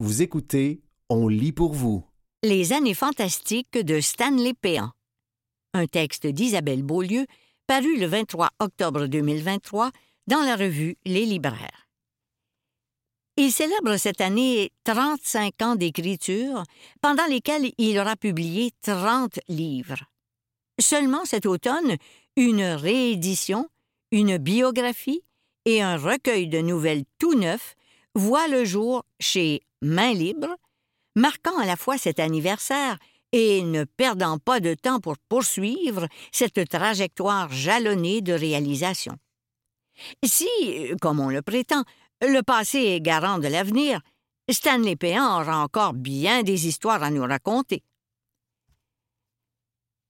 Vous écoutez On lit pour vous. Les années fantastiques de Stanley Péan. Un texte d'Isabelle Beaulieu, paru le 23 octobre 2023 dans la revue Les Libraires. Il célèbre cette année 35 ans d'écriture, pendant lesquels il aura publié 30 livres. Seulement cet automne, une réédition, une biographie et un recueil de nouvelles tout neufs voient le jour chez Main libre, marquant à la fois cet anniversaire et ne perdant pas de temps pour poursuivre cette trajectoire jalonnée de réalisation. Si, comme on le prétend, le passé est garant de l'avenir, Stanley Péan aura encore bien des histoires à nous raconter.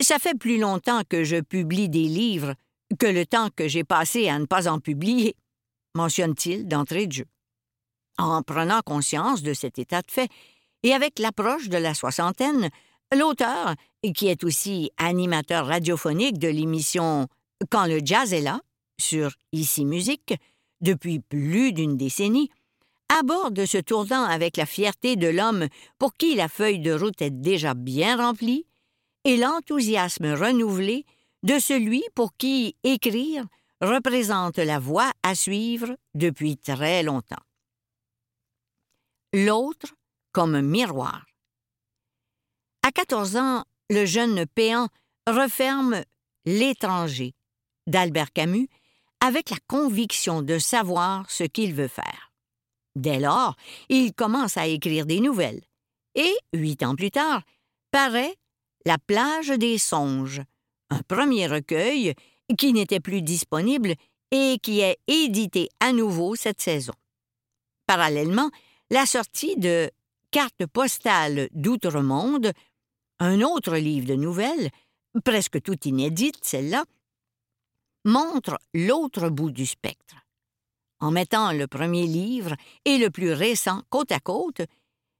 Ça fait plus longtemps que je publie des livres que le temps que j'ai passé à ne pas en publier, mentionne-t-il d'entrée de jeu. En prenant conscience de cet état de fait, et avec l'approche de la soixantaine, l'auteur, qui est aussi animateur radiophonique de l'émission Quand le jazz est là, sur Ici Musique, depuis plus d'une décennie, aborde ce tournant avec la fierté de l'homme pour qui la feuille de route est déjà bien remplie et l'enthousiasme renouvelé de celui pour qui écrire représente la voie à suivre depuis très longtemps l'autre comme un miroir. À 14 ans, le jeune Péan referme L'étranger d'Albert Camus avec la conviction de savoir ce qu'il veut faire. Dès lors, il commence à écrire des nouvelles et, huit ans plus tard, paraît La plage des songes, un premier recueil qui n'était plus disponible et qui est édité à nouveau cette saison. Parallèlement, la sortie de Carte postale d'outre-monde, un autre livre de nouvelles, presque tout inédite celle-là, montre l'autre bout du spectre. En mettant le premier livre et le plus récent côte à côte,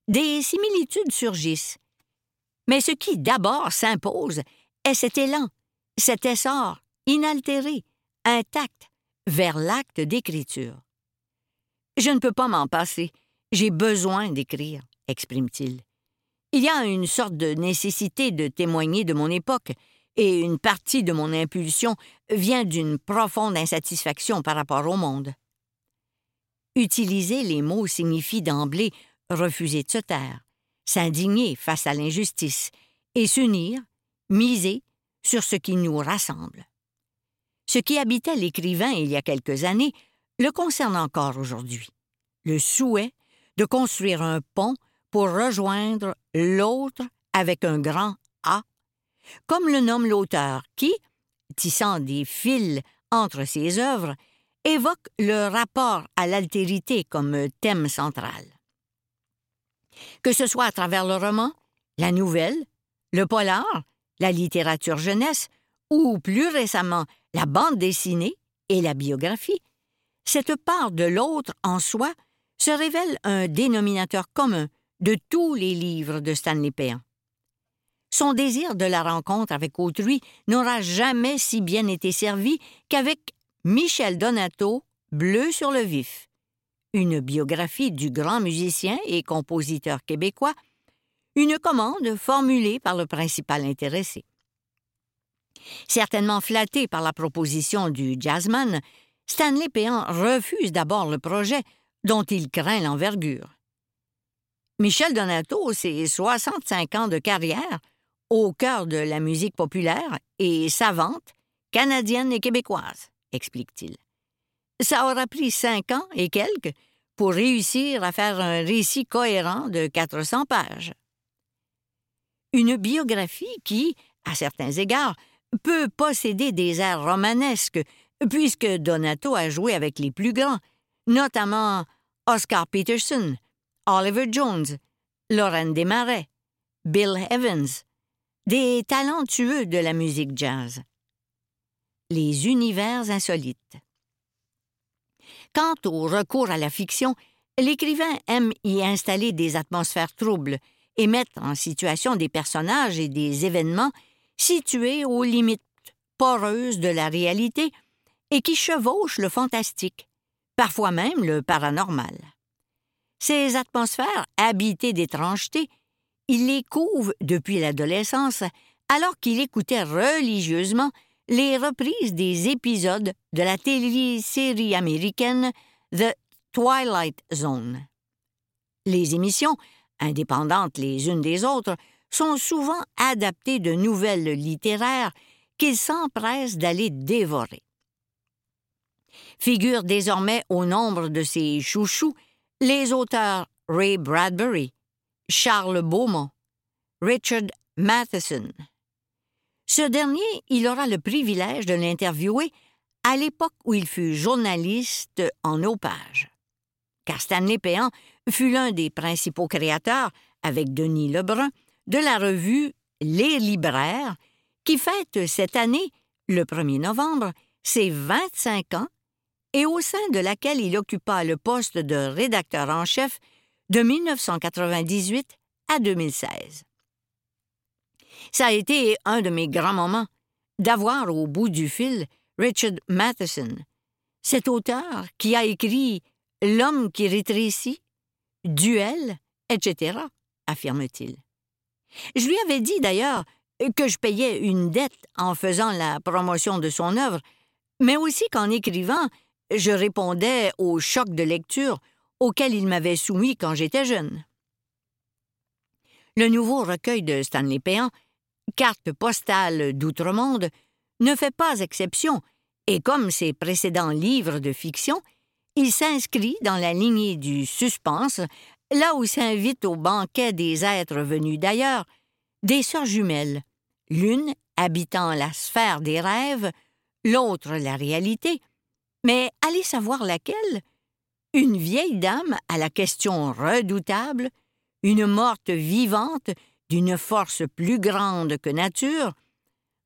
des similitudes surgissent. Mais ce qui d'abord s'impose est cet élan, cet essor inaltéré, intact, vers l'acte d'écriture. Je ne peux pas m'en passer, j'ai besoin d'écrire, exprime-t-il. Il y a une sorte de nécessité de témoigner de mon époque, et une partie de mon impulsion vient d'une profonde insatisfaction par rapport au monde. Utiliser les mots signifie d'emblée refuser de se taire, s'indigner face à l'injustice, et s'unir, miser sur ce qui nous rassemble. Ce qui habitait l'écrivain il y a quelques années le concerne encore aujourd'hui. Le souhait de construire un pont pour rejoindre l'autre avec un grand A, comme le nomme l'auteur qui, tissant des fils entre ses œuvres, évoque le rapport à l'altérité comme thème central. Que ce soit à travers le roman, la nouvelle, le polar, la littérature jeunesse ou plus récemment la bande dessinée et la biographie, cette part de l'autre en soi se révèle un dénominateur commun de tous les livres de Stanley Péan. Son désir de la rencontre avec autrui n'aura jamais si bien été servi qu'avec Michel Donato, Bleu sur le vif, une biographie du grand musicien et compositeur québécois, une commande formulée par le principal intéressé. Certainement flatté par la proposition du jazzman, Stanley Péan refuse d'abord le projet dont il craint l'envergure. Michel Donato, c'est 65 ans de carrière au cœur de la musique populaire et savante, canadienne et québécoise, explique-t-il. Ça aura pris cinq ans et quelques pour réussir à faire un récit cohérent de 400 pages. Une biographie qui, à certains égards, peut posséder des airs romanesques, puisque Donato a joué avec les plus grands, notamment Oscar Peterson, Oliver Jones, Lauren Desmarais, Bill Evans, des talentueux de la musique jazz. Les univers insolites. Quant au recours à la fiction, l'écrivain aime y installer des atmosphères troubles et mettre en situation des personnages et des événements situés aux limites poreuses de la réalité et qui chevauchent le fantastique, parfois même le paranormal. Ces atmosphères habitées d'étrangeté, il les couve depuis l'adolescence, alors qu'il écoutait religieusement les reprises des épisodes de la télésérie américaine The Twilight Zone. Les émissions, indépendantes les unes des autres, sont souvent adaptées de nouvelles littéraires qu'il s'empresse d'aller dévorer. Figurent désormais au nombre de ses chouchous les auteurs Ray Bradbury, Charles Beaumont, Richard Matheson. Ce dernier, il aura le privilège de l'interviewer à l'époque où il fut journaliste en nos pages. Car Stanley Péan fut l'un des principaux créateurs, avec Denis Lebrun, de la revue Les Libraires, qui fête cette année, le 1er novembre, ses 25 ans et au sein de laquelle il occupa le poste de rédacteur en chef de 1998 à 2016. Ça a été un de mes grands moments d'avoir au bout du fil Richard Matheson, cet auteur qui a écrit L'homme qui rétrécit, Duel, etc., affirme-t-il. Je lui avais dit d'ailleurs que je payais une dette en faisant la promotion de son œuvre, mais aussi qu'en écrivant, je répondais au choc de lecture auquel il m'avait soumis quand j'étais jeune. Le nouveau recueil de Stanley Péan, Carte postale d'outre-monde, ne fait pas exception, et comme ses précédents livres de fiction, il s'inscrit dans la lignée du suspense, là où s'invitent au banquet des êtres venus d'ailleurs, des sœurs jumelles, l'une habitant la sphère des rêves, l'autre la réalité, mais allez savoir laquelle Une vieille dame à la question redoutable, une morte vivante d'une force plus grande que nature,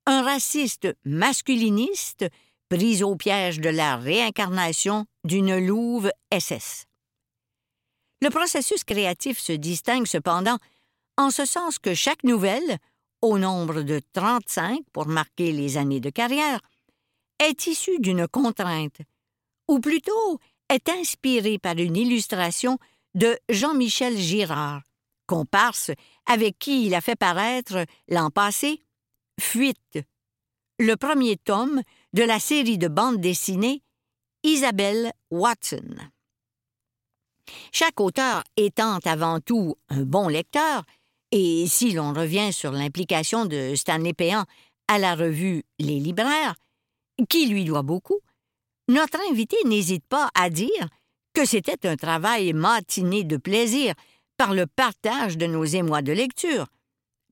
un raciste masculiniste pris au piège de la réincarnation d'une louve SS. Le processus créatif se distingue cependant en ce sens que chaque nouvelle, au nombre de 35 pour marquer les années de carrière, est issue d'une contrainte, ou plutôt est inspirée par une illustration de Jean-Michel Girard, comparse avec qui il a fait paraître l'an passé Fuite, le premier tome de la série de bandes dessinées Isabelle Watson. Chaque auteur étant avant tout un bon lecteur, et si l'on revient sur l'implication de Stanley Péan à la revue Les Libraires, qui lui doit beaucoup, notre invité n'hésite pas à dire que c'était un travail matiné de plaisir par le partage de nos émois de lecture,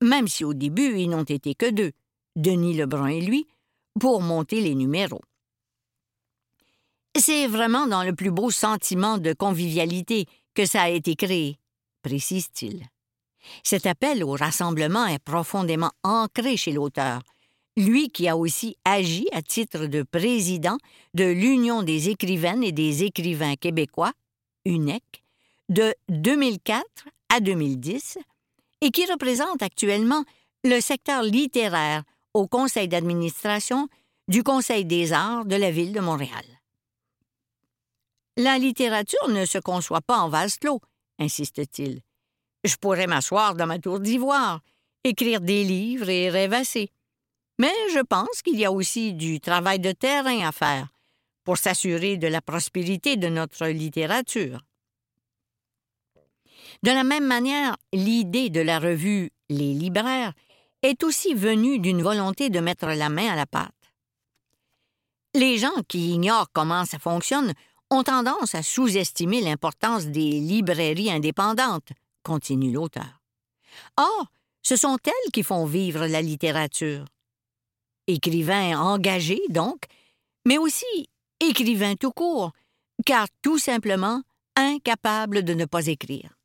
même si au début ils n'ont été que deux, Denis Lebrun et lui, pour monter les numéros. C'est vraiment dans le plus beau sentiment de convivialité que ça a été créé, précise-t-il. Cet appel au rassemblement est profondément ancré chez l'auteur, lui qui a aussi agi à titre de président de l'Union des écrivaines et des écrivains québécois, UNEC, de 2004 à 2010, et qui représente actuellement le secteur littéraire au conseil d'administration du Conseil des arts de la ville de Montréal. La littérature ne se conçoit pas en vase clos, insiste-t-il. Je pourrais m'asseoir dans ma tour d'ivoire, écrire des livres et rêvasser. Mais je pense qu'il y a aussi du travail de terrain à faire pour s'assurer de la prospérité de notre littérature. De la même manière, l'idée de la revue Les libraires est aussi venue d'une volonté de mettre la main à la pâte. Les gens qui ignorent comment ça fonctionne ont tendance à sous-estimer l'importance des librairies indépendantes, continue l'auteur. Or, ce sont elles qui font vivre la littérature écrivain engagé donc, mais aussi écrivain tout court, car tout simplement incapable de ne pas écrire.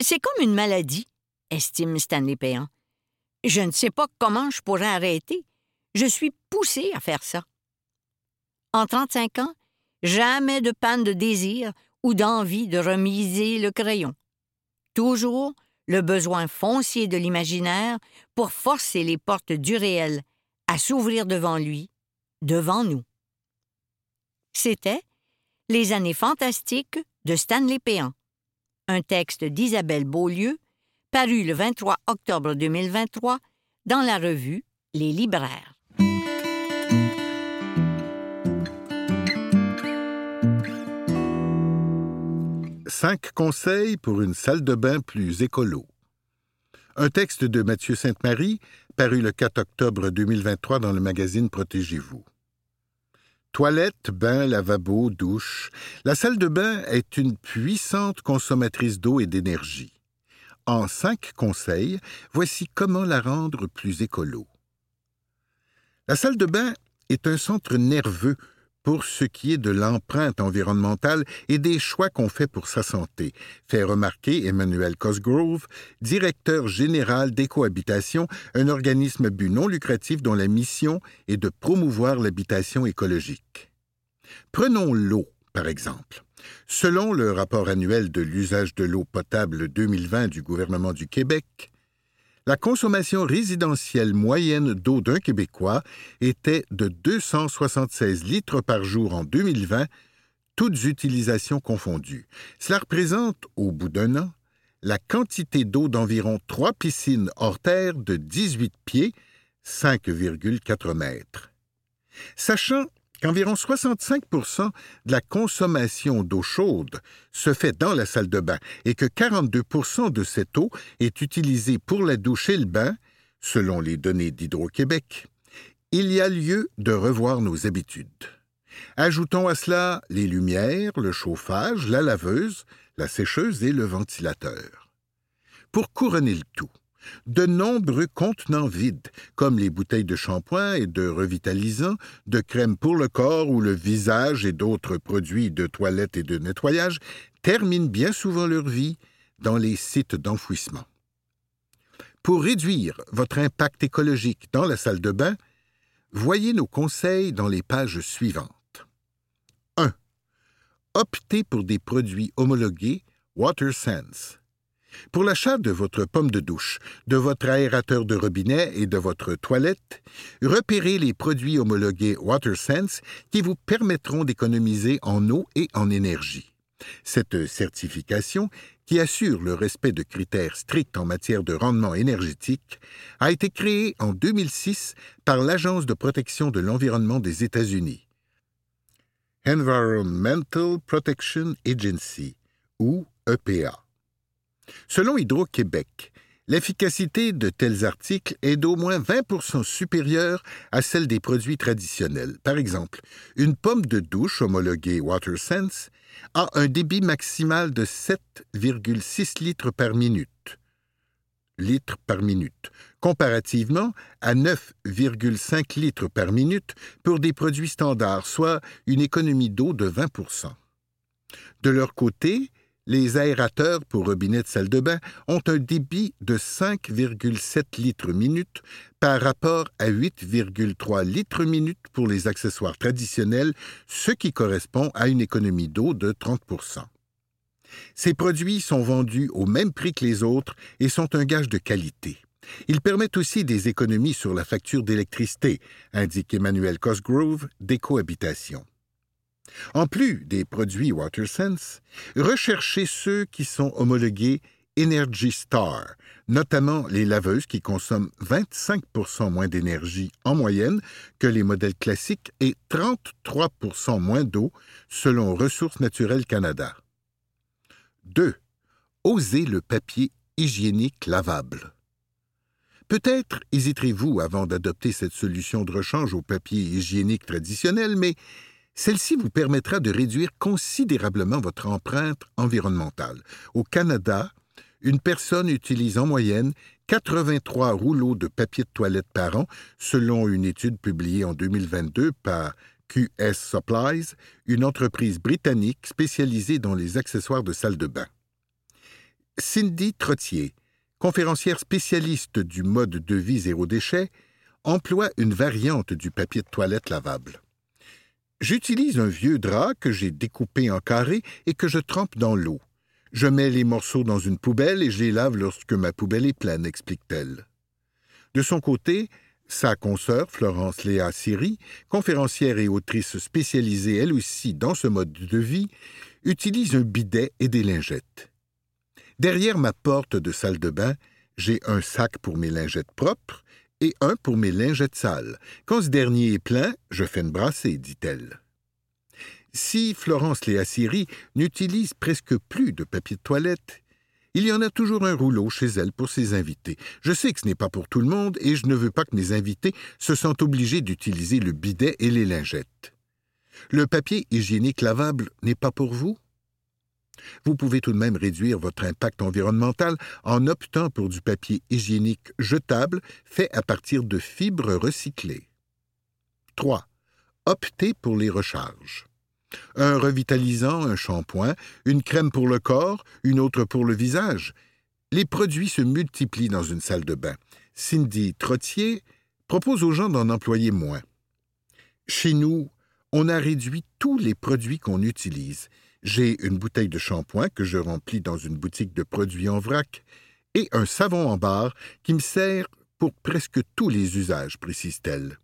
C'est comme une maladie, estime Stanley Péan. Je ne sais pas comment je pourrais arrêter. Je suis poussé à faire ça. En 35 ans, jamais de panne de désir ou d'envie de remiser le crayon. Toujours le besoin foncier de l'imaginaire pour forcer les portes du réel à s'ouvrir devant lui, devant nous. C'était Les années fantastiques de Stanley Péan, un texte d'Isabelle Beaulieu, paru le 23 octobre 2023 dans la revue Les libraires. Cinq conseils pour une salle de bain plus écolo. Un texte de Mathieu Sainte-Marie, paru le 4 octobre 2023 dans le magazine Protégez-vous. Toilette, bain, lavabo, douche. La salle de bain est une puissante consommatrice d'eau et d'énergie. En cinq conseils, voici comment la rendre plus écolo. La salle de bain est un centre nerveux pour ce qui est de l'empreinte environnementale et des choix qu'on fait pour sa santé, fait remarquer Emmanuel Cosgrove, directeur général d'Écohabitation, un organisme but non lucratif dont la mission est de promouvoir l'habitation écologique. Prenons l'eau, par exemple. Selon le rapport annuel de l'usage de l'eau potable 2020 du gouvernement du Québec, la consommation résidentielle moyenne d'eau d'un Québécois était de 276 litres par jour en 2020, toutes utilisations confondues. Cela représente, au bout d'un an, la quantité d'eau d'environ trois piscines hors terre de 18 pieds, 5,4 mètres. Sachant qu'environ 65% de la consommation d'eau chaude se fait dans la salle de bain et que 42% de cette eau est utilisée pour la douche et le bain, selon les données d'Hydro-Québec, il y a lieu de revoir nos habitudes. Ajoutons à cela les lumières, le chauffage, la laveuse, la sécheuse et le ventilateur. Pour couronner le tout, de nombreux contenants vides, comme les bouteilles de shampoing et de revitalisants, de crème pour le corps ou le visage et d'autres produits de toilette et de nettoyage, terminent bien souvent leur vie dans les sites d'enfouissement. Pour réduire votre impact écologique dans la salle de bain, voyez nos conseils dans les pages suivantes. 1. Optez pour des produits homologués WaterSense pour l'achat de votre pomme de douche, de votre aérateur de robinet et de votre toilette, repérez les produits homologués WaterSense qui vous permettront d'économiser en eau et en énergie. Cette certification, qui assure le respect de critères stricts en matière de rendement énergétique, a été créée en 2006 par l'Agence de protection de l'environnement des États-Unis. Environmental Protection Agency, ou EPA. Selon Hydro-Québec, l'efficacité de tels articles est d'au moins 20% supérieure à celle des produits traditionnels. Par exemple, une pomme de douche homologuée WaterSense a un débit maximal de 7,6 litres par minute. Litres par minute, comparativement à 9,5 litres par minute pour des produits standards, soit une économie d'eau de 20% De leur côté, les aérateurs pour robinet de salle de bain ont un débit de 5,7 litres minute par rapport à 8,3 litres minute pour les accessoires traditionnels, ce qui correspond à une économie d'eau de 30% Ces produits sont vendus au même prix que les autres et sont un gage de qualité. Ils permettent aussi des économies sur la facture d'électricité, indique Emmanuel Cosgrove d'Écohabitation. En plus des produits WaterSense, recherchez ceux qui sont homologués Energy Star, notamment les laveuses qui consomment 25% moins d'énergie en moyenne que les modèles classiques et 33 moins d'eau selon Ressources naturelles Canada. 2. Osez le papier hygiénique lavable. Peut-être hésiterez-vous avant d'adopter cette solution de rechange au papier hygiénique traditionnel, mais celle-ci vous permettra de réduire considérablement votre empreinte environnementale. Au Canada, une personne utilise en moyenne 83 rouleaux de papier de toilette par an, selon une étude publiée en 2022 par QS Supplies, une entreprise britannique spécialisée dans les accessoires de salle de bain. Cindy Trottier, conférencière spécialiste du mode de vie zéro déchet, emploie une variante du papier de toilette lavable. J'utilise un vieux drap que j'ai découpé en carrés et que je trempe dans l'eau. Je mets les morceaux dans une poubelle et je les lave lorsque ma poubelle est pleine, explique-t-elle. De son côté, sa consoeur, Florence Léa Siri, conférencière et autrice spécialisée elle aussi dans ce mode de vie, utilise un bidet et des lingettes. Derrière ma porte de salle de bain, j'ai un sac pour mes lingettes propres et un pour mes lingettes sales. Quand ce dernier est plein, je fais une brassée, dit-elle. Si Florence Léa Siri n'utilise presque plus de papier de toilette, il y en a toujours un rouleau chez elle pour ses invités. Je sais que ce n'est pas pour tout le monde et je ne veux pas que mes invités se sentent obligés d'utiliser le bidet et les lingettes. Le papier hygiénique lavable n'est pas pour vous? Vous pouvez tout de même réduire votre impact environnemental en optant pour du papier hygiénique jetable fait à partir de fibres recyclées. 3. Optez pour les recharges un revitalisant, un shampoing, une crème pour le corps, une autre pour le visage. Les produits se multiplient dans une salle de bain. Cindy Trottier propose aux gens d'en employer moins. Chez nous, on a réduit tous les produits qu'on utilise. J'ai une bouteille de shampoing que je remplis dans une boutique de produits en vrac et un savon en barre qui me sert pour presque tous les usages, précise-t-elle.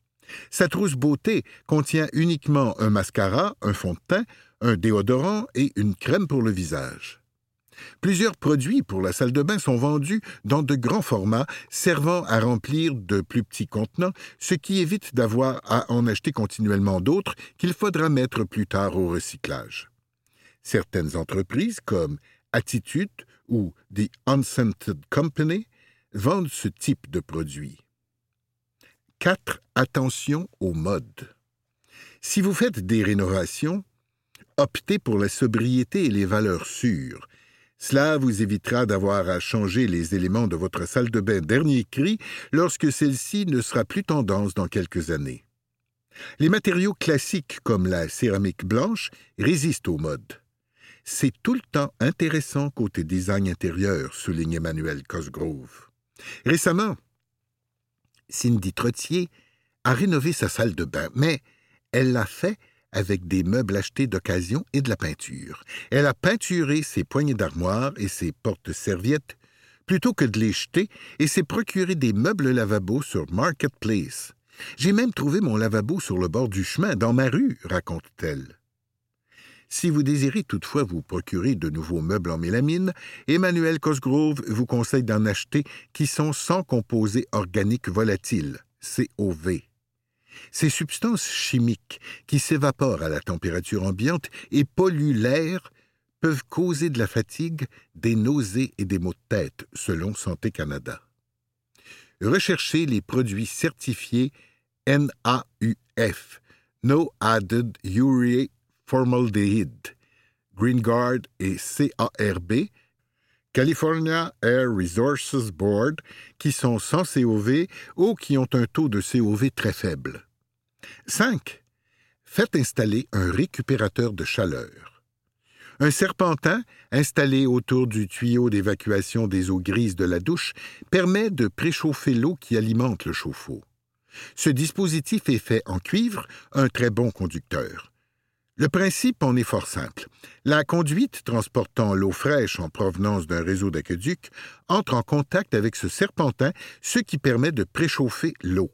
Sa trousse beauté contient uniquement un mascara, un fond de teint, un déodorant et une crème pour le visage. Plusieurs produits pour la salle de bain sont vendus dans de grands formats, servant à remplir de plus petits contenants, ce qui évite d'avoir à en acheter continuellement d'autres qu'il faudra mettre plus tard au recyclage. Certaines entreprises, comme Attitude ou The Unscented Company, vendent ce type de produits. 4. Attention aux modes. Si vous faites des rénovations, optez pour la sobriété et les valeurs sûres. Cela vous évitera d'avoir à changer les éléments de votre salle de bain dernier cri lorsque celle-ci ne sera plus tendance dans quelques années. Les matériaux classiques comme la céramique blanche résistent aux modes. C'est tout le temps intéressant côté design intérieur, souligne Emmanuel Cosgrove. Récemment, Cindy Trottier a rénové sa salle de bain, mais elle l'a fait avec des meubles achetés d'occasion et de la peinture. Elle a peinturé ses poignées d'armoire et ses portes-serviettes plutôt que de les jeter et s'est procuré des meubles lavabo sur Marketplace. J'ai même trouvé mon lavabo sur le bord du chemin, dans ma rue, raconte-t-elle. Si vous désirez toutefois vous procurer de nouveaux meubles en mélamine, Emmanuel Cosgrove vous conseille d'en acheter qui sont sans composés organiques volatiles, COV. Ces substances chimiques qui s'évaporent à la température ambiante et polluent l'air peuvent causer de la fatigue, des nausées et des maux de tête, selon Santé Canada. Recherchez les produits certifiés NAUF, No Added Urea Formaldehyde, Guard et CARB, California Air Resources Board, qui sont sans COV ou qui ont un taux de COV très faible. 5. Faites installer un récupérateur de chaleur. Un serpentin, installé autour du tuyau d'évacuation des eaux grises de la douche, permet de préchauffer l'eau qui alimente le chauffe-eau. Ce dispositif est fait en cuivre, un très bon conducteur. Le principe en est fort simple. La conduite transportant l'eau fraîche en provenance d'un réseau d'aqueduc entre en contact avec ce serpentin, ce qui permet de préchauffer l'eau.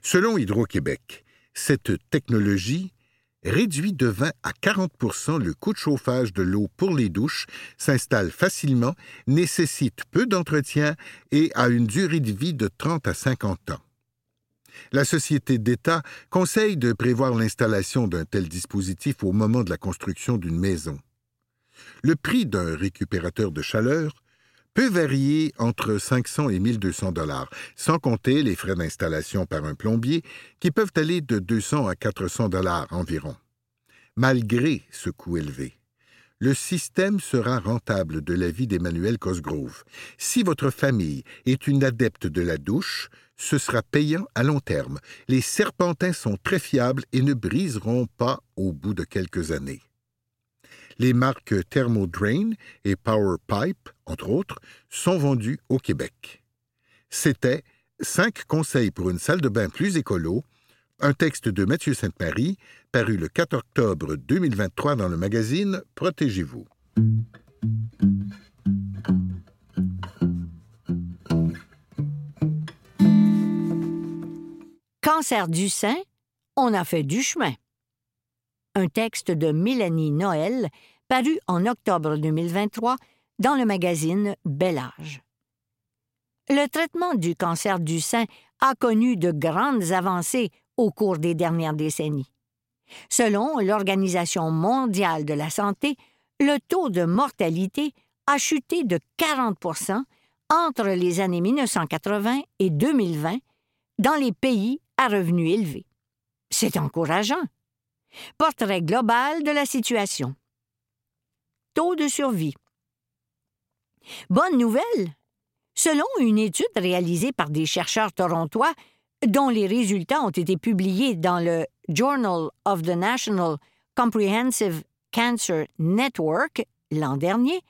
Selon Hydro-Québec, cette technologie réduit de 20 à 40% le coût de chauffage de l'eau pour les douches, s'installe facilement, nécessite peu d'entretien et a une durée de vie de 30 à 50 ans. La Société d'État conseille de prévoir l'installation d'un tel dispositif au moment de la construction d'une maison. Le prix d'un récupérateur de chaleur peut varier entre 500 et 1200 dollars, sans compter les frais d'installation par un plombier qui peuvent aller de 200 à 400 dollars environ. Malgré ce coût élevé, le système sera rentable de l'avis d'Emmanuel Cosgrove. Si votre famille est une adepte de la douche, ce sera payant à long terme. Les serpentins sont très fiables et ne briseront pas au bout de quelques années. Les marques Thermodrain et Power Pipe, entre autres, sont vendues au Québec. C'était Cinq conseils pour une salle de bain plus écolo, un texte de Mathieu Sainte-Marie, paru le 4 octobre 2023 dans le magazine Protégez-vous. Cancer du sein, on a fait du chemin. Un texte de Mélanie Noël, paru en octobre 2023 dans le magazine Bel Âge. Le traitement du cancer du sein a connu de grandes avancées au cours des dernières décennies. Selon l'Organisation mondiale de la santé, le taux de mortalité a chuté de 40% entre les années 1980 et 2020 dans les pays à revenus élevés. C'est encourageant. Portrait global de la situation. Taux de survie. Bonne nouvelle. Selon une étude réalisée par des chercheurs torontois, dont les résultats ont été publiés dans le Journal of the National Comprehensive Cancer Network l'an dernier,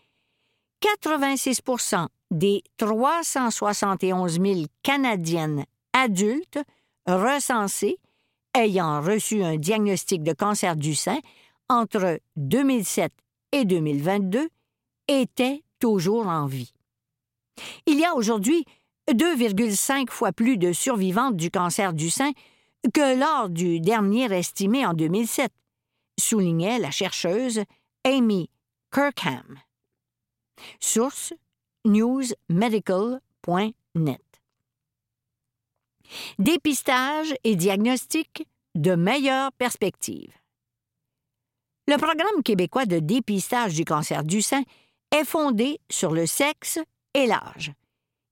86% des 371 000 Canadiennes adultes recensées ayant reçu un diagnostic de cancer du sein entre 2007 et 2022 étaient toujours en vie. Il y a aujourd'hui 2,5 fois plus de survivantes du cancer du sein que lors du dernier estimé en 2007, soulignait la chercheuse Amy Kirkham. Source newsmedical.net. Dépistage et diagnostic de meilleure perspective. Le programme québécois de dépistage du cancer du sein est fondé sur le sexe et l'âge.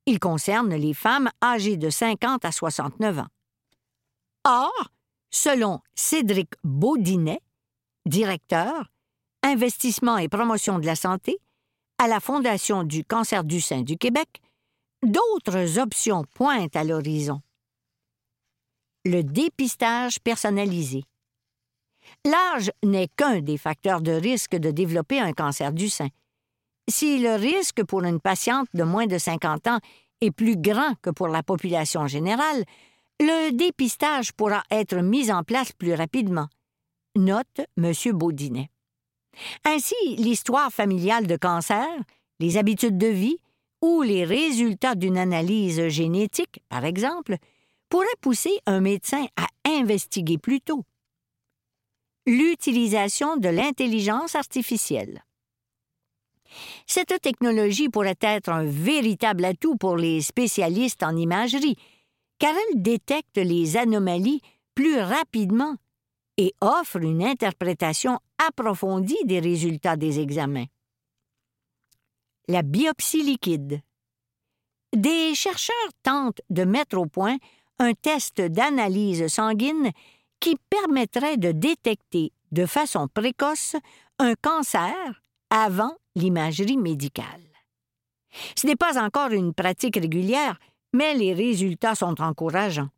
Il concerne les femmes âgées de 50 à 69 ans. Or, selon Cédric Baudinet, directeur, investissement et promotion de la santé, à la Fondation du cancer du sein du Québec, d'autres options pointent à l'horizon. Le dépistage personnalisé. L'âge n'est qu'un des facteurs de risque de développer un cancer du sein. Si le risque pour une patiente de moins de 50 ans est plus grand que pour la population générale, le dépistage pourra être mis en place plus rapidement. Note M. Baudinet. Ainsi, l'histoire familiale de cancer, les habitudes de vie ou les résultats d'une analyse génétique, par exemple, pourraient pousser un médecin à investiguer plus tôt. L'utilisation de l'intelligence artificielle. Cette technologie pourrait être un véritable atout pour les spécialistes en imagerie, car elle détecte les anomalies plus rapidement et offre une interprétation approfondie des résultats des examens. La biopsie liquide. Des chercheurs tentent de mettre au point un test d'analyse sanguine qui permettrait de détecter de façon précoce un cancer avant l'imagerie médicale. Ce n'est pas encore une pratique régulière, mais les résultats sont encourageants.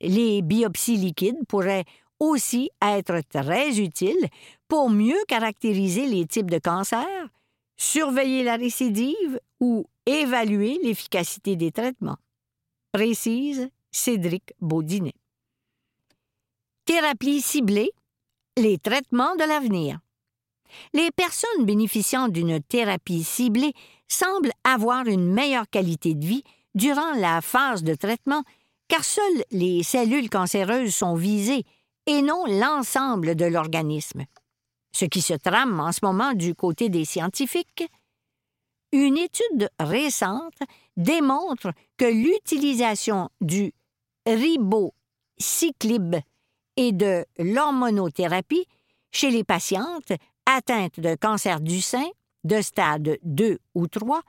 Les biopsies liquides pourraient aussi être très utiles pour mieux caractériser les types de cancers, surveiller la récidive ou évaluer l'efficacité des traitements. Précise Cédric Baudinet. Thérapie ciblée, les traitements de l'avenir. Les personnes bénéficiant d'une thérapie ciblée semblent avoir une meilleure qualité de vie durant la phase de traitement car seules les cellules cancéreuses sont visées et non l'ensemble de l'organisme. Ce qui se trame en ce moment du côté des scientifiques. Une étude récente démontre que l'utilisation du ribocyclib et de l'hormonothérapie chez les patientes atteintes de cancer du sein de stade 2 ou 3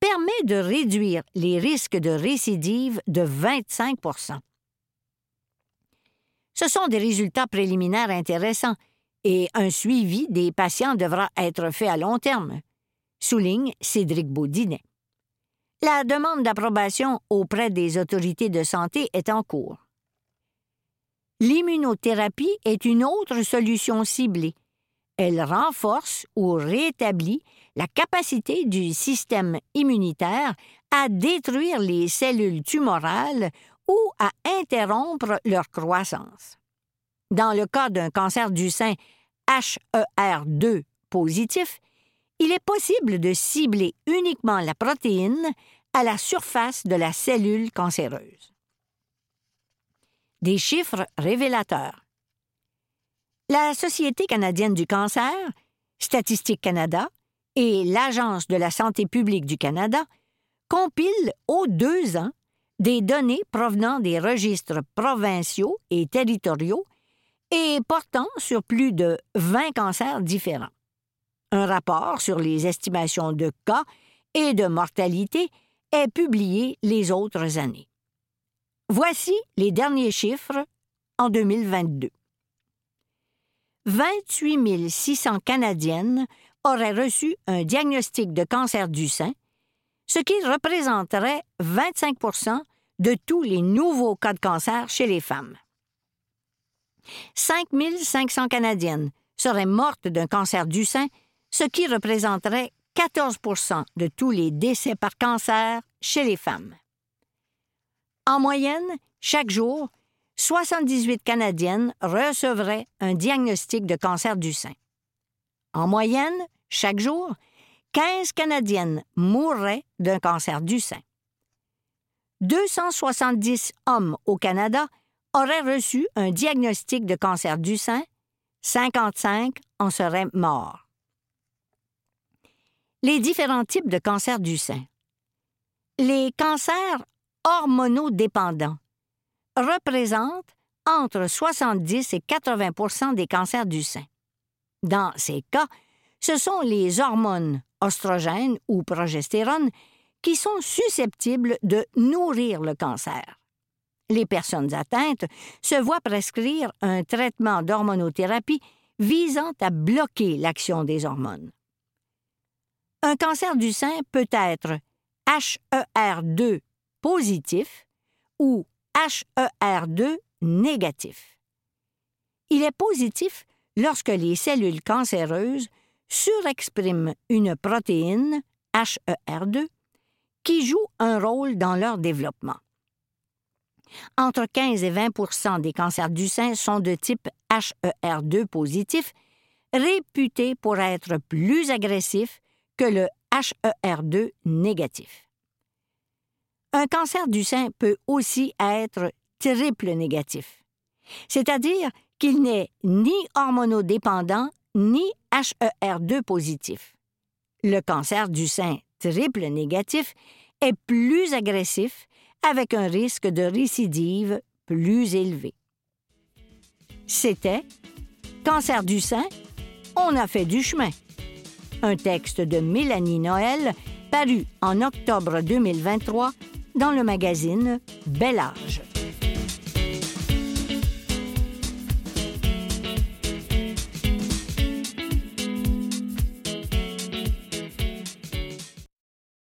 permet de réduire les risques de récidive de 25% Ce sont des résultats préliminaires intéressants et un suivi des patients devra être fait à long terme, souligne Cédric Baudinet. La demande d'approbation auprès des autorités de santé est en cours. L'immunothérapie est une autre solution ciblée elle renforce ou rétablit la capacité du système immunitaire à détruire les cellules tumorales ou à interrompre leur croissance. Dans le cas d'un cancer du sein HER2 positif, il est possible de cibler uniquement la protéine à la surface de la cellule cancéreuse. Des chiffres révélateurs. La Société canadienne du cancer, Statistique Canada et l'Agence de la santé publique du Canada compilent aux deux ans des données provenant des registres provinciaux et territoriaux et portant sur plus de 20 cancers différents. Un rapport sur les estimations de cas et de mortalité est publié les autres années. Voici les derniers chiffres en 2022. 28 600 Canadiennes auraient reçu un diagnostic de cancer du sein, ce qui représenterait 25% de tous les nouveaux cas de cancer chez les femmes. 5 500 Canadiennes seraient mortes d'un cancer du sein, ce qui représenterait 14% de tous les décès par cancer chez les femmes. En moyenne, chaque jour, 78 Canadiennes recevraient un diagnostic de cancer du sein. En moyenne, chaque jour, 15 Canadiennes mourraient d'un cancer du sein. 270 hommes au Canada auraient reçu un diagnostic de cancer du sein, 55 en seraient morts. Les différents types de cancer du sein. Les cancers hormonodépendants représentent entre 70 et 80% des cancers du sein. Dans ces cas, ce sont les hormones oestrogènes ou progestérone qui sont susceptibles de nourrir le cancer. Les personnes atteintes se voient prescrire un traitement d'hormonothérapie visant à bloquer l'action des hormones. Un cancer du sein peut être HER2 positif ou HER2 négatif. Il est positif lorsque les cellules cancéreuses surexpriment une protéine, HER2, qui joue un rôle dans leur développement. Entre 15 et 20% des cancers du sein sont de type HER2 positif, réputés pour être plus agressifs que le HER2 négatif. Un cancer du sein peut aussi être triple négatif, c'est-à-dire qu'il n'est ni hormonodépendant ni HER2 positif. Le cancer du sein triple négatif est plus agressif avec un risque de récidive plus élevé. C'était Cancer du sein, on a fait du chemin. Un texte de Mélanie Noël paru en octobre 2023 dans le magazine Bel Âge.